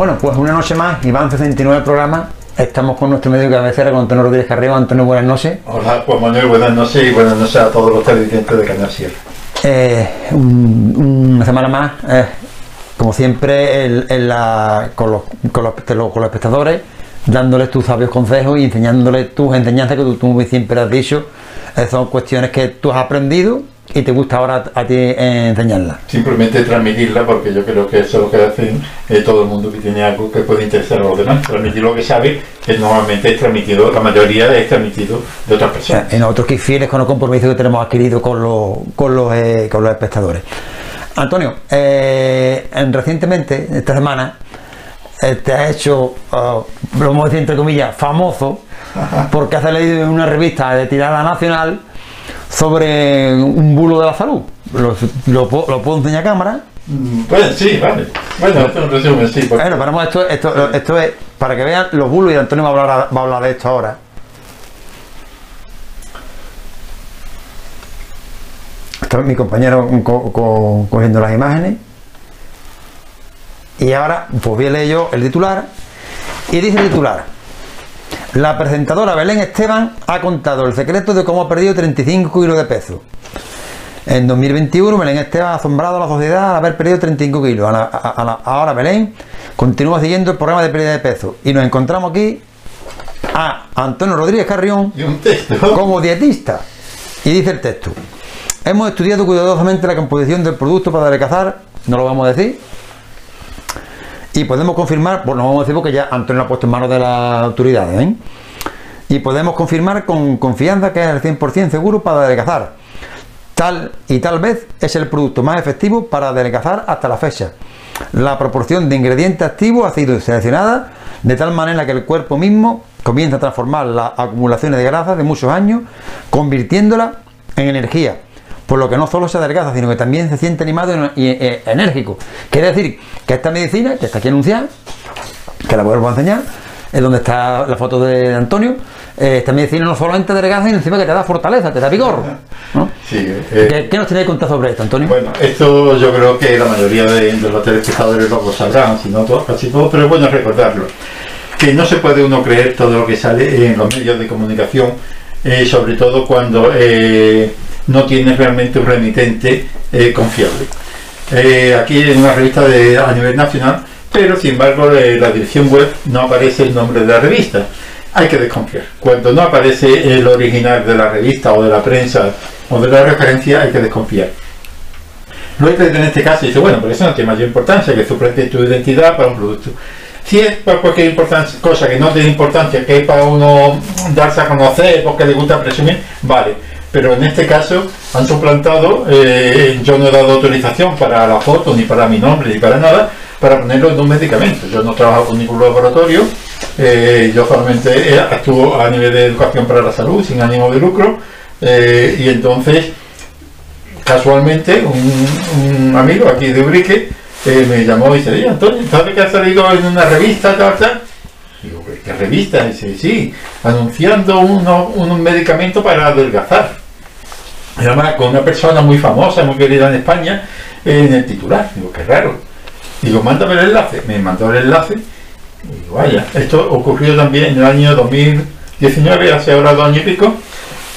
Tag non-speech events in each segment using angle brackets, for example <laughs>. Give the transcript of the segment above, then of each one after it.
Bueno, pues una noche más y van 69 programas. Estamos con nuestro medio de cabecera, con Antonio Rodríguez Carreo. Antonio, buenas noches. Hola, pues Manuel, buenas noches y buenas noches a todos los televidentes de Canal Sierra. Eh, un- una semana más, eh, como siempre, la- con, los, con, los, con los espectadores, dándoles tus sabios consejos y enseñándoles tus enseñanzas que tú, tú siempre has dicho. Eh, son cuestiones que tú has aprendido y te gusta ahora a ti eh, enseñarlas. Simplemente transmitirla porque yo creo que eso es lo que hacen eh, todo el mundo que tiene algo que puede interesar a los demás. Transmitir lo que sabe, que normalmente es transmitido, la mayoría es transmitido de otras O personas. sea, en otros que fieles con los compromisos que tenemos adquirido con los, con los, eh, con los espectadores. Antonio, eh, en- recientemente, esta semana, eh, te has hecho, ah, lo vamos a decir entre comillas, famoso, porque has leído en una revista de tirada nacional sobre un bulo de la salud. Lo, lo puedo- lo puedo enseñar a cámara. Bueno, sí, vale. Bueno, esto es resumen, sí. porque- Bueno, paramos esto, esto, esto es para que vean los bulos y Antonio va a hablar, va a hablar de esto ahora. Esto es mi compañero co- co- cogiendo las imágenes. Y ahora, pues voy a leer yo el titular. Y dice el titular. La presentadora Belén Esteban ha contado el secreto de cómo ha perdido 35 kilos de peso. En 2021, Belén Esteban ha asombrado a la sociedad al haber perdido 35 kilos. A la- a- a la- ahora Belén continúa siguiendo el programa de pérdida de peso. Y nos encontramos aquí a Antonio Rodríguez Carrión como dietista. Y dice el texto. Hemos estudiado cuidadosamente la composición del producto para adelgazar, no lo vamos a decir. Y podemos confirmar, pues no vamos a decir porque ya Antonio lo ha puesto en manos de las autoridades. ¿eh? Y podemos confirmar con confianza que es el 100% seguro para adelgazar. Tal y tal vez es el producto más efectivo para adelgazar hasta la fecha. La proporción de ingredientes activos ha sido seleccionada de tal manera que el cuerpo mismo comienza a transformar las acumulaciones de grasa de muchos años, convirtiéndola en energía. Por lo que no solo se adelgaza, sino que también se siente animado y eh, enérgico. Quiere decir que esta medicina, que está aquí anunciada, que la vuelvo a enseñar, es donde está la foto de Antonio, eh, esta medicina no solamente adelgaza, sino encima que te da fortaleza, te da vigor. ¿no? Sí, eh, ¿Qué, qué nos tenéis que contar sobre esto, Antonio? Bueno, esto yo creo que la mayoría de, de los telespectadores lo sabrán, si no todos, casi todos, pero es bueno recordarlo. Que no se puede uno creer todo lo que sale en los medios de comunicación, eh, sobre todo cuando eh, no tienes realmente un remitente eh, confiable. Eh, aquí en una revista a nivel nacional, pero sin embargo en la dirección web no aparece el nombre de la revista. Hay que desconfiar. Cuando no aparece el original de la revista o de la prensa o de la referencia, hay que desconfiar. Luego en este caso dice, bueno, pero eso no tiene mayor importancia que suplente tu identidad para un producto. Si es para cualquier importancia, cosa que no tiene importancia, que es para uno darse a conocer porque le gusta presumir, vale. Pero en este caso han suplantado, eh, yo no he dado autorización para la foto, ni para mi nombre, ni para nada, para ponerlo en un medicamento. Yo no trabajo con ningún laboratorio, eh, yo solamente eh, actúo a nivel de educación para la salud, sin ánimo de lucro, y entonces casualmente un, amigo aquí de Ubrique me llamó y dice, oye Antonio, ¿sabes que ha salido en una revista tal, tal? Digo, "¿Qué- ¿qué revista? dice, sí, anunciando uno- un medicamento para adelgazar. Además, con una persona muy famosa, muy querida en España, eh, en el titular. Digo, qué raro. Digo, mándame el enlace. Me mandó el enlace. Y digo, vaya, esto ocurrió también en el año 2019, hace ahora dos años y pico,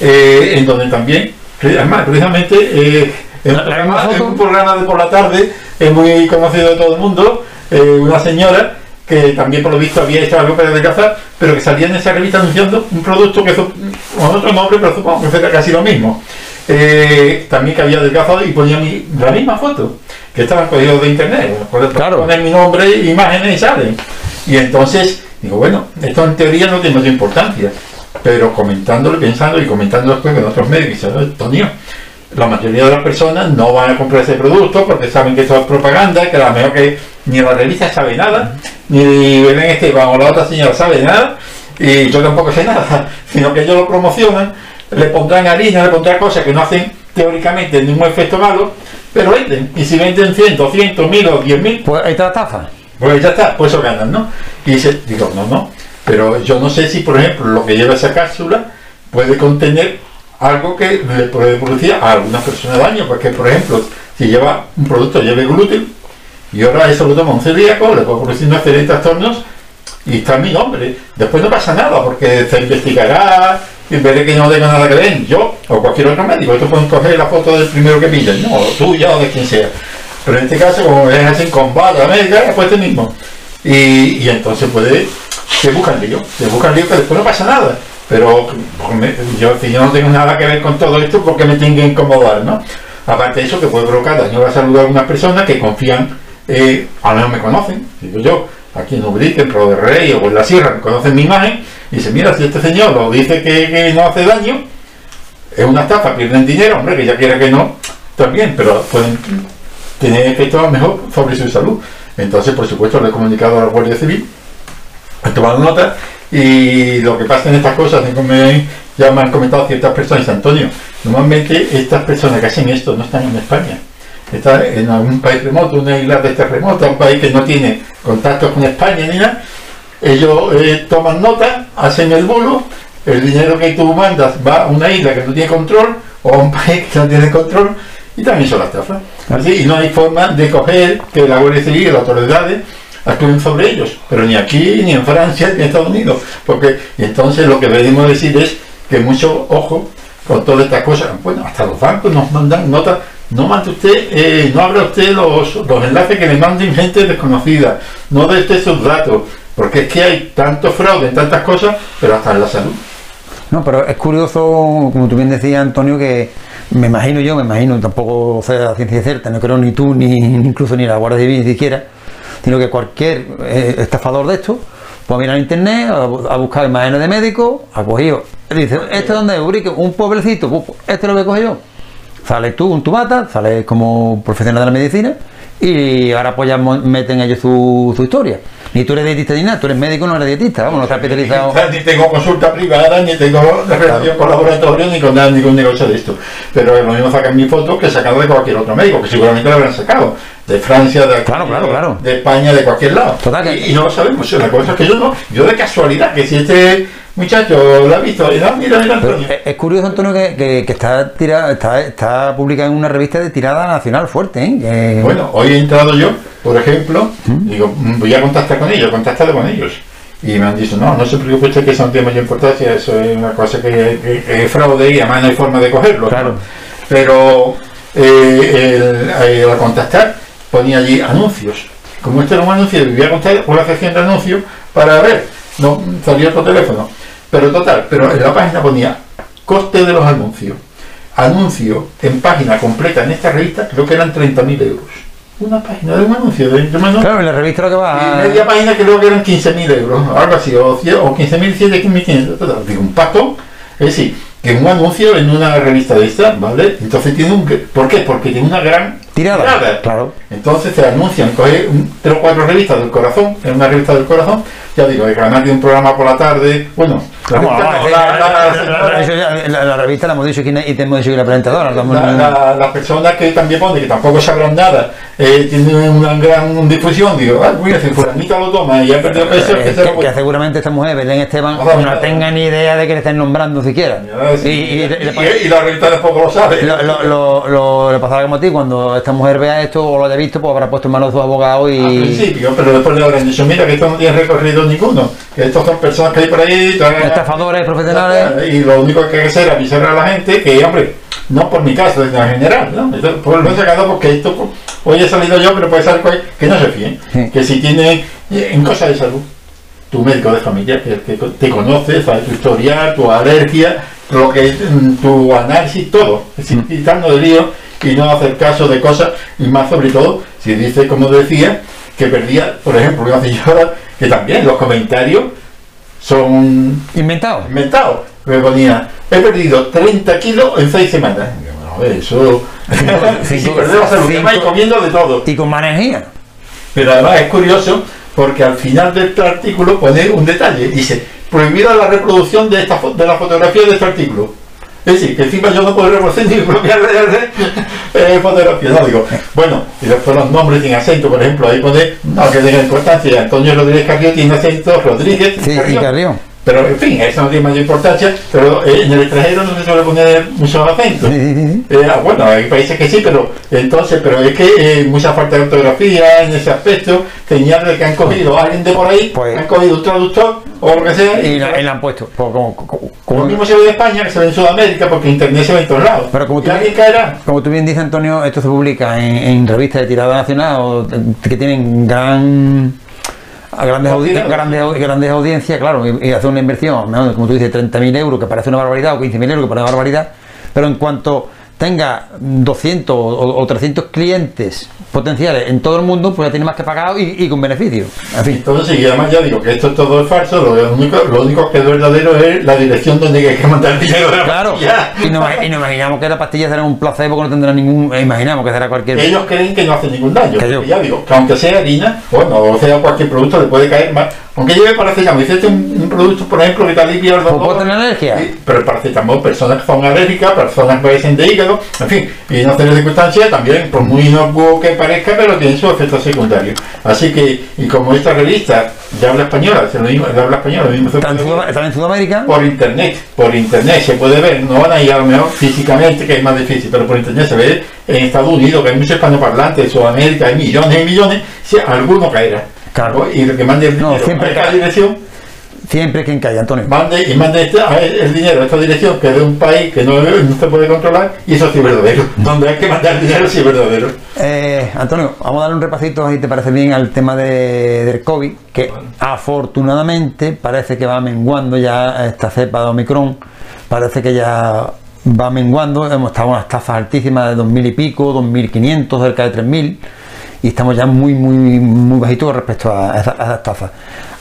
eh, en donde también, además, precisamente, eh, en, un ¿La- la programa, en un programa de por la tarde, es muy conocido de todo el mundo, eh, una señora que también por lo visto había hecho algo para adelgazar, pero que salía en esa revista anunciando un producto que con otro nombre, pero supongo que era casi lo mismo. Eh, también que había adelgazado y ponía mi- la misma foto, que estaban cogidos de internet. Claro. Poner mi nombre, imágenes y salen. Y entonces, digo, bueno, esto en teoría no tiene mucha importancia, pero comentándolo, pensando y comentando después con otros medios, dice, Antonio, la mayoría de las personas no van a comprar ese producto porque saben que esto es propaganda, que a lo mejor que ni la revista sabe nada, ni Belén Esteban o la otra señora sabe nada, y yo tampoco sé nada, <laughs> sino que ellos lo promocionan, le pondrán harina, le pondrán cosas que no hacen teóricamente ningún efecto malo, pero venden, y si venden 100, 200, 1000 o 10.000, Pues ahí está la taza. pues ya está, pues eso ganan, ¿no? Y dice, digo, no, no, pero yo no sé si, por ejemplo, lo que lleva esa cápsula puede contener algo que le puede producir a algunas personas daño, porque, por ejemplo, si lleva un producto lleve gluten, Y ahora eso lo toma un celíaco, le puedo producir una serie de trastornos y está mi nombre. Después no pasa nada porque se investigará y veré que no tenga nada que ver yo o cualquier otro médico. Esto pueden coger la foto del primero que pillen, no, tuya o de quien sea. Pero en este caso, como es así con bala médica, pues este mismo. Y, y entonces puede, se buscan lío, se buscan lío que después no pasa nada. Pero yo, si yo no tengo nada que ver con todo esto, porque me tengo que incomodar, ¿no? Aparte de eso, que puede provocar daño a la salud de algunas personas que confían, eh, a mejor me conocen, digo yo, aquí en Ubrique, en Pro de Rey o en la Sierra, conocen mi imagen y dicen, mira, si este señor lo dice que, no hace daño, es una estafa, pierden dinero, hombre, que ya quiera que no, también, pero pueden tener efectos mejor sobre su salud. Entonces, por supuesto, le he comunicado a la Guardia Civil, he tomado nota y lo que pasa en estas cosas, me- ya me han comentado ciertas personas, Antonio, normalmente estas personas que hacen esto no están en España, están en algún país remoto, una isla de este remoto, un país que no tiene contactos con España ni nada, ellos eh, toman nota, hacen el bulo, el dinero que tú mandas va a una isla que no tiene control o a un <laughs> país que no tiene control y también son las estafas. Así, y no hay forma de coger que la Guardia Civil y las autoridades actúen sobre ellos, pero ni aquí, ni en Francia, ni en Estados Unidos. Porque, y entonces lo que debemos decir es que mucho ojo con todas estas cosas. Bueno, hasta los bancos nos mandan notas. No mande usted, eh, no abra usted los, los enlaces que le manden gente desconocida. No dé usted sus datos. Porque es que hay tanto fraude tantas cosas, pero hasta en la salud. No, pero es curioso, como tú bien decías, Antonio, que me imagino yo, me imagino, tampoco sé la ciencia cierta, no creo ni tú, ni, incluso ni la Guardia Civil ni siquiera, sino que cualquier eh, estafador de esto, pues mira en internet, a, bu- a buscar imágenes de médicos, ha cogido, dice, ¿este dónde es? Un pueblecito, pues, este lo voy a coger yo. Sales tú con tu bata, sales como profesional de la medicina y ahora pues ya meten ellos su, su historia. Ni tú eres dietista ni nada, tú eres médico, no eres dietista, vamos, no estás especializado. Ni tengo consulta privada, ni tengo relación con laboratorio, ni con nada, ni con negocio de esto. Pero lo mismo sacan mi foto que sacado de cualquier otro médico, que seguramente lo habrán sacado. De Francia, de, Claro, claro, claro. de España, de cualquier lado. Total que- y, no lo sabemos. La cosa es que yo no, yo de casualidad, que si este muchacho lo ha visto, y no, mira, mira, Antonio. es, es curioso, Antonio, que, que- que está, tirada, está, está publicada en una revista de tirada nacional fuerte, ¿eh? Bueno, hoy he entrado yo, por ejemplo, digo, "Mm, voy a contactar con ellos, contactado con ellos. Y me han dicho, no, no se preocupe usted que eso no tiene mayor importancia, eso es una cosa que, es fraude y además no hay forma de cogerlo. Claro. ¿no? Pero eh, el- el- al contactar ponía allí anuncios. Como este era un anuncio, voy a contar una sección de anuncios para ver, no salía otro teléfono. Pero total, pero en la página ponía coste de los anuncios. Anuncio en página completa en esta revista, creo que eran 30.000 euros. Una página de un anuncio de, un. Claro, en la revista lo que va. Y media página creo que eran 15.000 euros, algo así, o, 100 o 15.000, 7.500, total. Digo, un pato. Es decir, que un anuncio en una revista de esta, ¿vale? Entonces tiene un... ¿Por qué? Porque tiene una gran Tirada, claro. Entonces te anuncian, coge un, tres o cuatro revistas del corazón, en una revista del corazón, ya digo, el canal de un programa por la tarde, bueno, Vamos, vamos, la, revista la hemos dicho y te hemos dicho que la presentadora. las personas que también ponen que tampoco sabrán nada, eh, tienen una gran difusión, digo, ah, mira, si fulanita lo toma y ha perdido peso, que seguramente esta mujer, Belén Esteban, no tenga ni idea de que le estén nombrando siquiera. Y, la revista tampoco lo sabe. lo, le pasará como a ti, cuando esta mujer vea esto o lo haya visto, pues habrá puesto en manos de su abogado Al y. principio, pero después le habrán dicho, mira que esto no tiene recorrido ninguno, que estos son personas que hay por ahí, Estafadores profesionales. Y lo único que hay que hacer es avisar a la gente que, hombre, no por mi caso, en general, ¿no? Pues lo he sacado porque esto, hoy he salido yo, pero puede ser que, no se fíen. Sí. Que si tienen, eh, en cosas de salud, tu médico de familia, que, que te conoce, sabe tu historial, tu alergia, lo que, mm, tu análisis, todo. Es decir, quitando de lío y no hacer caso de cosas, y más sobre todo, si dice, como decía, que perdía, por ejemplo, una señora, que también los comentarios son Inventado. inventado. Me ponía, he perdido 30 kilos en 6 semanas. Y bueno, a ver, eso. <laughs> perdemos cinco- vais comiendo de todo. Y con mala energía. Pero además es curioso porque al final de este artículo pone un detalle. Dice, prohibida la reproducción de, esta, de la fotografía de este artículo. Es decir, que encima yo no reproducir ni mi propia eh, fotografía. No, digo, bueno, y después los nombres tienen acento, por ejemplo, ahí pone, no, que tenga importancia, Antonio Rodríguez Carrillo tiene acento, Rodríguez Sí, y Carrión. Pero, en fin, eso no tiene mayor importancia, pero eh, en el extranjero no se suele poner muchos acentos. Eh, ah, bueno, hay países que sí, pero entonces, pero es que eh, mucha falta de ortografía en ese aspecto, señal de que han cogido a alguien de por ahí, Pues- han cogido un traductor o lo que sea, Y la, y la han puesto. Pues como, como- Lo mismo se ve en España que se ve en Sudamérica porque internet se ve en todos lados. Pero como ¿Y tú- caerá? como tú bien dices, Antonio, esto se publica en, en revistas de tirada nacional o, que tienen gran a grandes, audi- Cantidad. grandes, grandes audiencias, claro, y, y hacer una inversión, ¿no? como tú dices, 30.000 euros, que parece una barbaridad, o 15.000 euros, que parece una barbaridad, pero en cuanto tenga 200 o, o 300 clientes potenciales en todo el mundo, pues ya tiene más que pagado y, y con beneficio. En fin, Entonces, y además ya digo que esto todo es falso, lo único, lo único que es verdadero es la dirección donde hay que mandar dinero de la <laughs> claro, y nos, y nos imaginamos que la pastilla será un placebo que no tendrá ningún, imaginamos que será cualquier... Ellos creen que no hace ningún daño. Que yo- ya digo, que aunque sea harina, bueno, o sea cualquier producto, le puede caer más. Aunque lleve paracetamol, si este es un, un producto, por ejemplo, que te alivia el Pues dolor. tener alergia. Pero el paracetamol, personas que son alérgicas, personas que padecen de hígado, en fin, y en otras circunstancias también, por muy inocuo que parezca, pero tiene sus efectos secundarios. Así que, y como esta revista ya habla española, se lo mismo, habla española, lo mismo se Está en, puede Sudam- ver está en Sudamérica. por internet, por internet se puede ver, no van a ir a lo mejor físicamente, que es más difícil, pero por internet se ve en Estados Unidos, que hay muchos hispanoparlantes, en Sudamérica hay millones y millones, si alguno caerá. Claro. Y lo que mande el No, siempre a esta dirección, Siempre quien cae, Antonio. mande y mande este- a el dinero a esta dirección, que es de un país que no, no se puede controlar, y eso sí es verdadero. <laughs> Donde hay que mandar dinero sí es verdadero. Eh, Antonio, vamos a darle un repasito, si te parece bien, al tema de, del COVID, que afortunadamente parece que va menguando ya esta cepa de Omicron, parece que ya va menguando, hemos estado en unas tasas altísimas de 2.000 y pico, 2.500, cerca de 3.000, y estamos ya muy, muy, muy bajitos respecto a, esa- a esas tasas.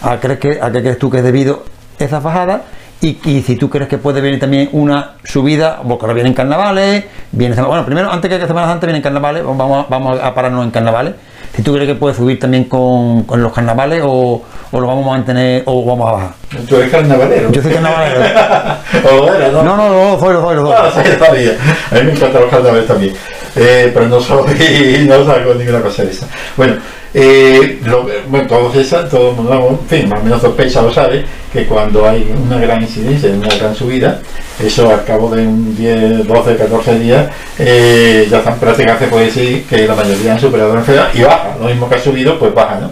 ¿A, crees que, ¿A qué crees tú que es debido esa bajada? Y, si tú crees que puede venir también una subida, porque ahora vienen carnavales, viene bueno, primero, antes que Semana Santa vienen carnavales, vamos vamos a pararnos en carnavales. Si tú crees que puede subir también con, con los carnavales o, o lo vamos a mantener o vamos a bajar. Tú eres carnavalero. Yo soy carnavalero. <laughs> o era, ¿no? No, no, no, soy, soy, soy. Ah, sí, está bien. A mí me encanta los carnavales también. Eh, pero no soy, <laughs> no salgo ninguna cosa de esa. Bueno, eh, lo- bueno todos esa, todo el mundo, en fin, más o menos sospecha lo sabe, que cuando hay una gran incidencia, una gran subida, eso al cabo de un 10, 12, 14 días, eh, ya están prácticamente se puede decir que la mayoría han superado la enfermedad y baja. Lo mismo que ha subido, pues baja, ¿no?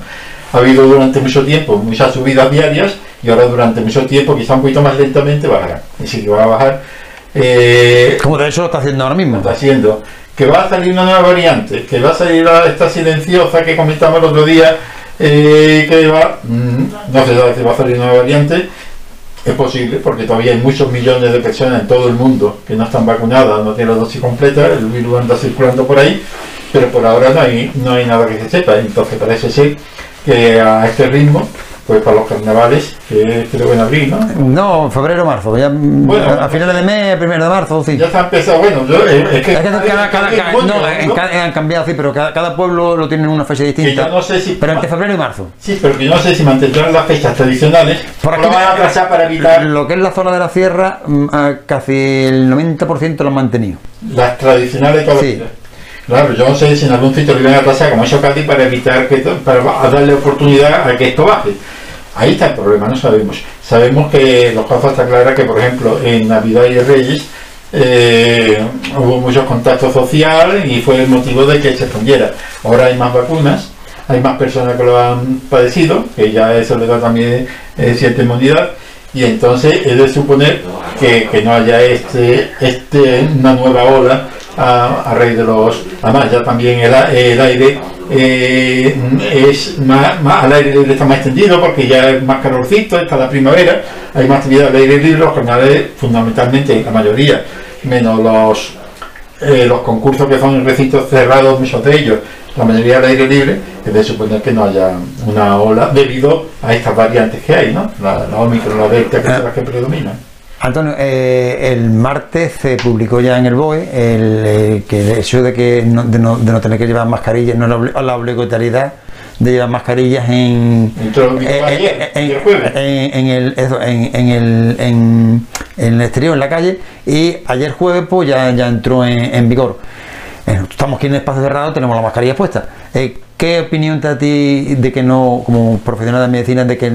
Ha habido durante mucho tiempo muchas subidas diarias y ahora durante mucho tiempo, quizá un poquito más lentamente, bajará. Y si va a bajar, eh, Como de hecho lo está haciendo ahora mismo. está haciendo, que va a salir una nueva variante, que va a salir esta silenciosa que comentamos el otro día, eh, que va, mm, no se sabe si va a salir una nueva variante, es posible, porque todavía hay muchos millones de personas en todo el mundo que no están vacunadas, no tienen la dosis completa, el virus anda circulando por ahí, pero por ahora no hay, no hay nada que se sepa, entonces parece ser que a este ritmo, pues para los carnavales, que creo que en abril, ¿no? No, febrero, marzo. Ya, Bueno, a, a finales de mes, primero de marzo, sí. Ya se ha empezado, bueno, yo, eh, es que... Es que cada, cada- cada- Coño, no, han cambiado, sí, pero cada, pueblo lo tiene en una fecha distinta. yo no sé si... Pero entre febrero y marzo. Sí, pero que yo no sé si mantendrán las fechas tradicionales Por o aquí lo van a atrasar para evitar Lo que es la zona de la sierra, mm, a casi el 90% lo han mantenido. las tradicionales toda la Sí. Claro, yo no sé si en algún sitio lo iban a atrasar como eso Cádiz para evitar que para darle oportunidad a que esto baje. Ahí está el problema, no sabemos. Sabemos que los casos está clara que, por ejemplo, en Navidad y Reyes eh, hubo muchos contactos sociales y fue el motivo de que se expandiera. Ahora hay más vacunas, hay más personas que lo han padecido, que ya eso le da también eh, cierta inmunidad, y entonces es de suponer que, que no haya este, este una nueva ola a, raíz de los... Además, ya también el, el aire eh, es más, más- al aire libre está más extendido porque ya es más calorcito, está la primavera, hay más actividad al aire libre, los carnavales fundamentalmente, la mayoría, menos los, eh, los concursos que son en recintos cerrados, muchos de ellos, la mayoría al aire libre, es de suponer que no haya una ola debido a estas variantes que hay, ¿no? La, la Omicron, la Delta, que son las que predominan. Antonio, eh, el martes se publicó ya en el BOE el, eh, que el hecho de que no, de, no, de no tener que llevar mascarillas, no la, la obligatoriedad de llevar mascarillas en, en el exterior, en la calle, y ayer jueves pues ya, ya entró en, en vigor. Eh, Estamos aquí en el espacio cerrado, tenemos las mascarillas puestas. Eh, ¿qué opinión te a ti de que no, como profesional de medicina, de que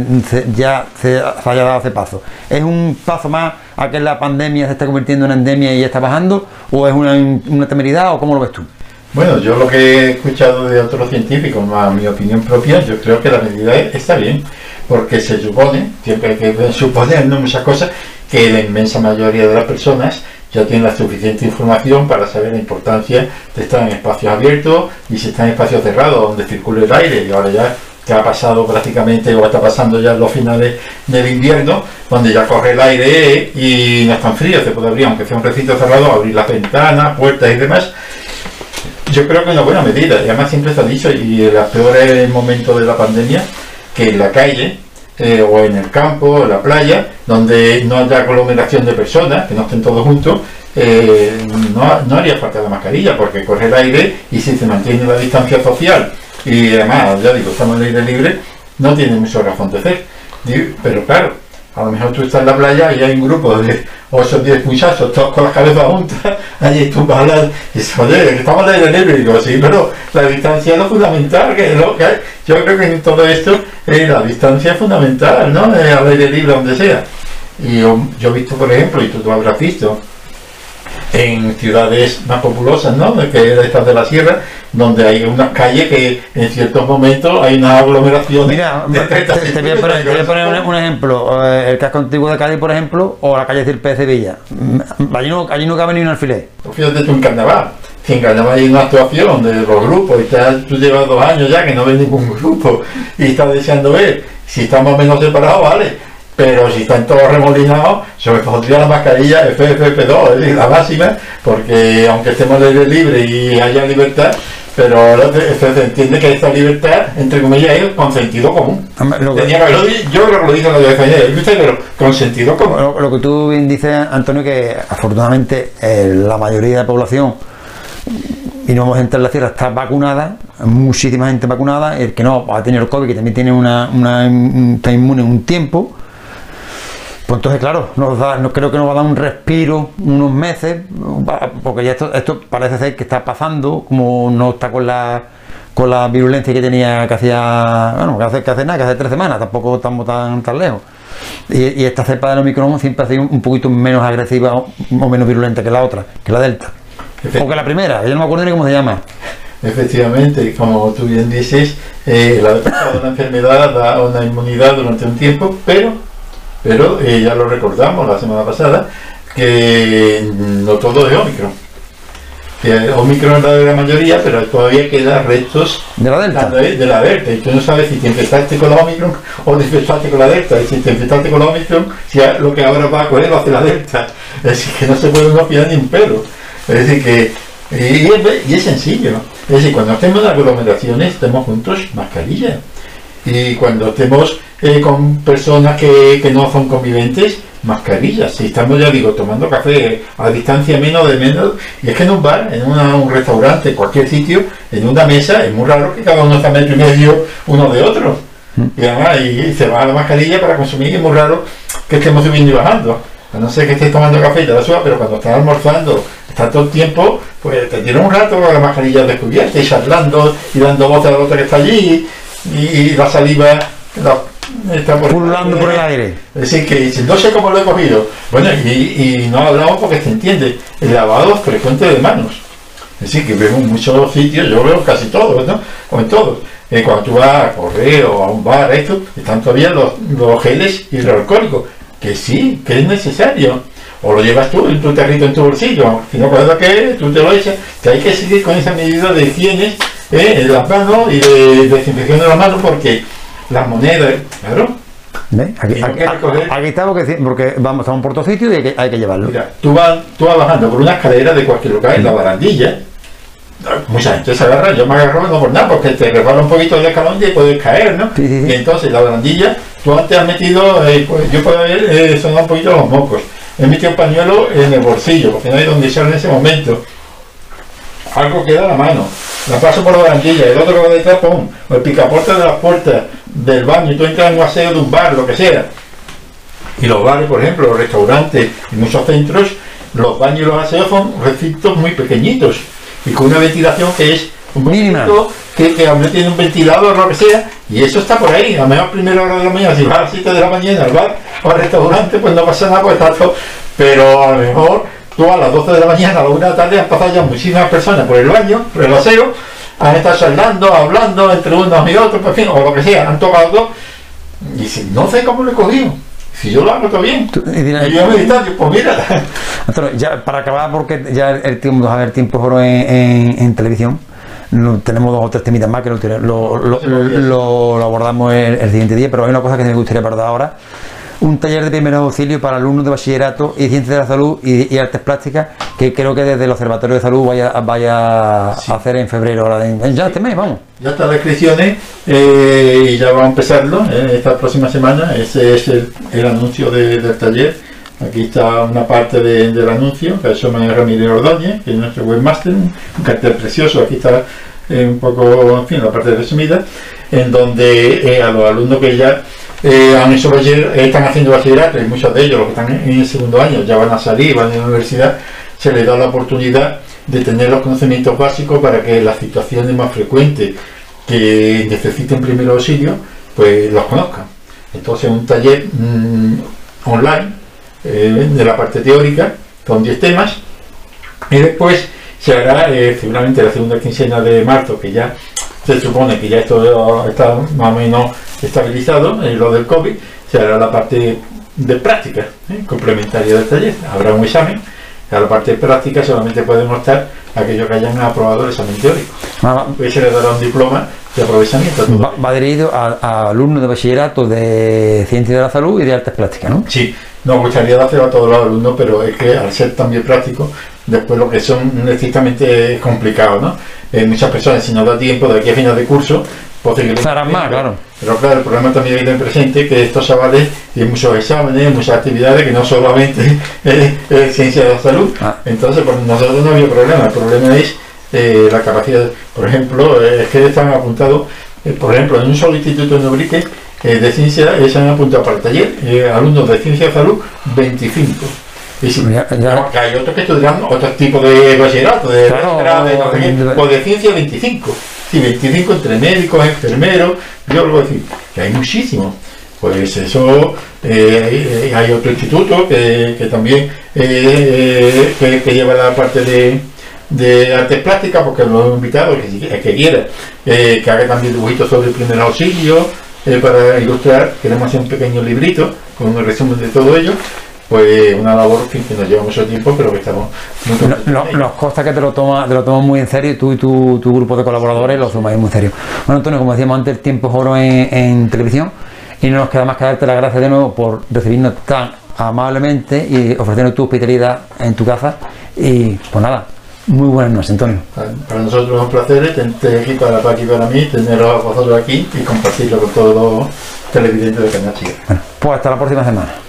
ya se, haya dado ese paso? ¿Es un paso más a que la pandemia se está convirtiendo en endemia y ya está bajando? ¿O es una, una temeridad o cómo lo ves tú? Bueno, yo lo que he escuchado de otros científicos, más mi opinión propia, yo creo que la medida está bien, porque se supone, siempre hay que suponer muchas cosas, que la inmensa mayoría de las personas ya tienen la suficiente información para saber la importancia de estar en espacios abiertos y si están en espacios cerrados donde circule el aire, y ahora ya que ha pasado prácticamente o está pasando ya en los finales del invierno, donde ya corre el aire y no es tan frío, se puede abrir, aunque sea un recinto cerrado, abrir las ventanas, puertas y demás, yo creo que es una buena medida, y además siempre se ha dicho, y en los peores momentos de la pandemia, que en la calle, eh, o en el campo, en la playa, donde no haya aglomeración de personas, que no estén todos juntos, eh, no, no haría falta la mascarilla, porque corre el aire y si se mantiene la distancia social, y además, ya digo, estamos en el aire libre, no tiene mucha razón de ser. Pero claro, a lo mejor tú estás en la playa y hay un grupo de 8 o 10 muchachos, todos con las cabezas juntas, allí hablar, y dices, oye, que estamos el aire libre, y digo, sí, pero la distancia es lo fundamental, que es lo que hay. Yo creo que en todo esto eh, la distancia es fundamental, ¿no? Eh, al aire libre, donde sea. Y yo, yo he visto, por ejemplo, y tú, tú habrás visto, en ciudades más populosas, ¿no? De Que estas de la sierra, donde hay unas calles que en ciertos momentos hay una aglomeración Mira, de te, 30, te voy a poner, te voy a poner un, un ejemplo. eh, El casco antiguo de Cádiz, por ejemplo, o la calle Cirpe de Sevilla. Mm, Allí no, allí no cabe ni un alfiler. Fíjate tú en carnaval. Si en carnaval hay una actuación de los grupos y estás- tú llevas dos años ya que no ves ningún grupo y estás deseando ver, si estamos menos separados, vale. Pero si están todos remolinados, se me pondría la mascarilla FFP2, es decir, la máxima, porque aunque estemos libre y haya libertad, pero ahora se, entiende que esta libertad, entre comillas, es con sentido común. Lo que, Tenía que haberlo yo creo que lo dice la defensa, pero con sentido común. lo, lo que tú bien dices, Antonio, que afortunadamente eh, la mayoría de la población, y no vamos a entrar en la sierra, está vacunada, muchísima gente vacunada, el que no ha tenido el COVID, que también tiene una, una- está inmune un tiempo, pues entonces, claro, nos da, no, creo que nos va a dar un respiro unos meses, porque ya esto, esto parece ser que está pasando, como no está con la con la virulencia que tenía que hacía, bueno, que hace, que hace nada, que hace tres semanas, tampoco estamos tan, tan lejos. Y, y esta cepa del Omicron siempre ha sido un, un poquito menos agresiva o, o menos virulenta que la otra, que la Delta. O que la primera, yo no me acuerdo ni cómo se llama. Efectivamente, como tú bien dices, eh, la una enfermedad da una inmunidad durante un tiempo, pero, pero eh, ya lo recordamos la semana pasada, que no todo es Omicron. Que Omicron es la de la mayoría, pero todavía quedan restos De la Delta. de, de la Delta. Y tú no sabes si te infectaste con la Omicron o te infectaste con la Delta. Y si te infectaste con la Omicron, si a- lo que ahora va a coger lo hace la Delta. Es decir, que no se puede uno fiar ni un pelo. Es decir, que. Y es, y es sencillo. Es decir, cuando en aglomeraciones, estemos juntos, mascarilla. Y cuando estemos eh, con personas que, que no son conviventes, mascarillas. Si estamos, ya digo, tomando café a distancia menos de menos, y es que en un bar, en una- un restaurante, cualquier sitio, en una mesa, es muy raro que cada uno esté a metro y medio uno de otro. Y además, y se va la mascarilla para consumir, y es muy raro que estemos subiendo y bajando. A no ser que estés tomando café y te la suba, pero cuando estás almorzando, estás todo el tiempo, pues te tiene un rato con la mascarilla descubierta y charlando y dando voz a la otra que está allí, y, la saliva la- está por Pululando por el aire. es decir, que dice, no sé cómo lo he cogido. Bueno, y, y no hablamos porque se entiende. El lavado frecuente de manos. Es decir, que vemos muchos sitios, yo veo casi todos, ¿no? Como en todos. Eh, cuando tú vas a correr o a un bar, esto, están todavía los, los geles hidroalcohólicos. Que sí, que es necesario. O lo llevas tú en tu tarrito en tu bolsillo. Si no lo que tú te lo echas. Que hay que seguir con esa medida de higiene eh, en las manos y de desinfección de las manos porque las monedas, claro, ¿Ves? Aquí, aquí- que recoger- aquí está porque, porque vamos, estamos por todos sitios y hay que, hay que llevarlo. Mira, tú vas, tú vas bajando por una escalera de cualquier lugar en la barandilla. Mucha gente se agarra, yo me agarro no por nada, porque te resbala un poquito el escalón y puedes caer, ¿no? Sí, sí, sí. Y entonces la barandilla, tú antes has metido, eh, pues, yo puedo haber eh, sonado un poquito los mocos. He metido un pañuelo en el bolsillo, porque no hay donde echar en ese momento. Algo queda a la mano. La paso por la barandilla, el otro que va detrás, pum, o el picaporte de las puertas del baño, y tú entras en un aseo de un bar, lo que sea. Y los bares, por ejemplo, los restaurantes y muchos centros, los baños y los aseos son recintos muy pequeñitos y con una ventilación que es Mínima. que, que hombre tiene un ventilador o lo que sea, y eso está por ahí, a lo mejor primera hora de la mañana, si vas a las 7 de la mañana al bar o al restaurante, pues no pasa nada, pues está todo, pero a lo mejor tú a las 12 de la mañana, a la 1 de la tarde, han pasado ya muchísimas personas por el baño, por el aseo, han estado charlando, hablando entre unos y otros, en fin, o lo que sea, han tocado dos, y dicen, no sé cómo lo he cogido. Si yo lo hago todo bien. Y dirás- Y yo meditar, pues mira, <laughs> ya para acabar, porque ya el, tiempo, a ver, tiempo oro en, en- en televisión. no- tenemos dos o tres temitas más que lo, lo, lo- abordamos el, el siguiente día, pero hay una cosa que me gustaría abordar ahora. Un taller de primeros auxilios para alumnos de bachillerato y ciencias de la salud y, y artes plásticas que creo que desde el Observatorio de Salud vaya, vaya Sí. a hacer en febrero, ahora en- ya este mes, vamos. ya están las inscripciones eh, y ya vamos a empezarlo eh, esta próxima semana. Ese es el, el anuncio de- del taller. Aquí está una parte de- del anuncio, que es Manuel Ramírez Ordóñez, que es nuestro webmaster, un, un cartel precioso. Aquí está eh, un poco, en fin, la parte resumida, en donde eh, a los alumnos que ya eh, han hecho eh, están haciendo bachillerato, y muchos de ellos, los que están en, en el segundo año, ya van a salir, van a la universidad, se les da la oportunidad de tener los conocimientos básicos para que las situaciones más frecuentes que necesiten primer auxilio, pues los conozcan. Entonces un taller mm, online eh, de la parte teórica con 10 temas y después se hará eh, seguramente la segunda quincena de marzo, que ya se supone que ya esto está más o menos estabilizado, en lo del COVID, se hará la parte de práctica ¿eh? complementaria del taller. Habrá un examen, a la parte de práctica solamente pueden optar aquellos que hayan aprobado el examen teórico. Pues se le dará un diploma de aprovechamiento. va- va dirigido a, a alumnos de bachillerato de ciencias de la salud y de artes plásticas, ¿no? Sí, nos gustaría dárselo a todos los alumnos, pero es que al ser también práctico, después lo que son estrictamente es complicado, ¿no? Eh, muchas personas, si no da tiempo de aquí a final de curso, posiblemente. Harán más, claro. Pero claro, el problema también hay que tener presente que estos chavales tienen muchos exámenes, muchas actividades que no solamente <laughs> es, es ciencia de la salud. Ah. Entonces, por nosotros no había problema. El problema es eh, la capacidad. Por ejemplo, eh, es que están apuntados, eh, por ejemplo, en un solo instituto en Ubrique eh, de ciencia, se han apuntado para el taller alumnos de ciencia de salud 25. Y si, Ya- ya. hay otros que estudian otros tipos de bachillerato, de Claro, de qué, de- o de ciencia 25. Sí, 25 entre médicos, enfermeros, biólogos, en fin, que hay muchísimos. Pues eso, eh, eh, hay otro instituto que, también eh, que, que lleva la parte de, de artes plásticas, porque lo hemos invitado, que, que quiera, eh, que haga también dibujitos sobre el primer auxilio, eh, para ilustrar, queremos hacer un pequeño librito con un resumen de todo ello, pues una labor que nos lleva mucho tiempo, pero que estamos muy nos consta que te lo tomas te lo tomas muy en serio y tú y tu, tu grupo de colaboradores lo tomáis muy en serio. Bueno, Antonio, como decíamos antes, el tiempo es oro en, en televisión y no nos queda más que darte las gracias de nuevo por recibirnos tan amablemente y ofrecernos tu hospitalidad en tu casa. Y pues nada, muy buenas noches, Antonio. Para nosotros es un placer tener aquí para Paqui y para mí, teneros a vosotros aquí y compartirlo con todos los televidentes de Canal Chile. Bueno, pues hasta la próxima semana.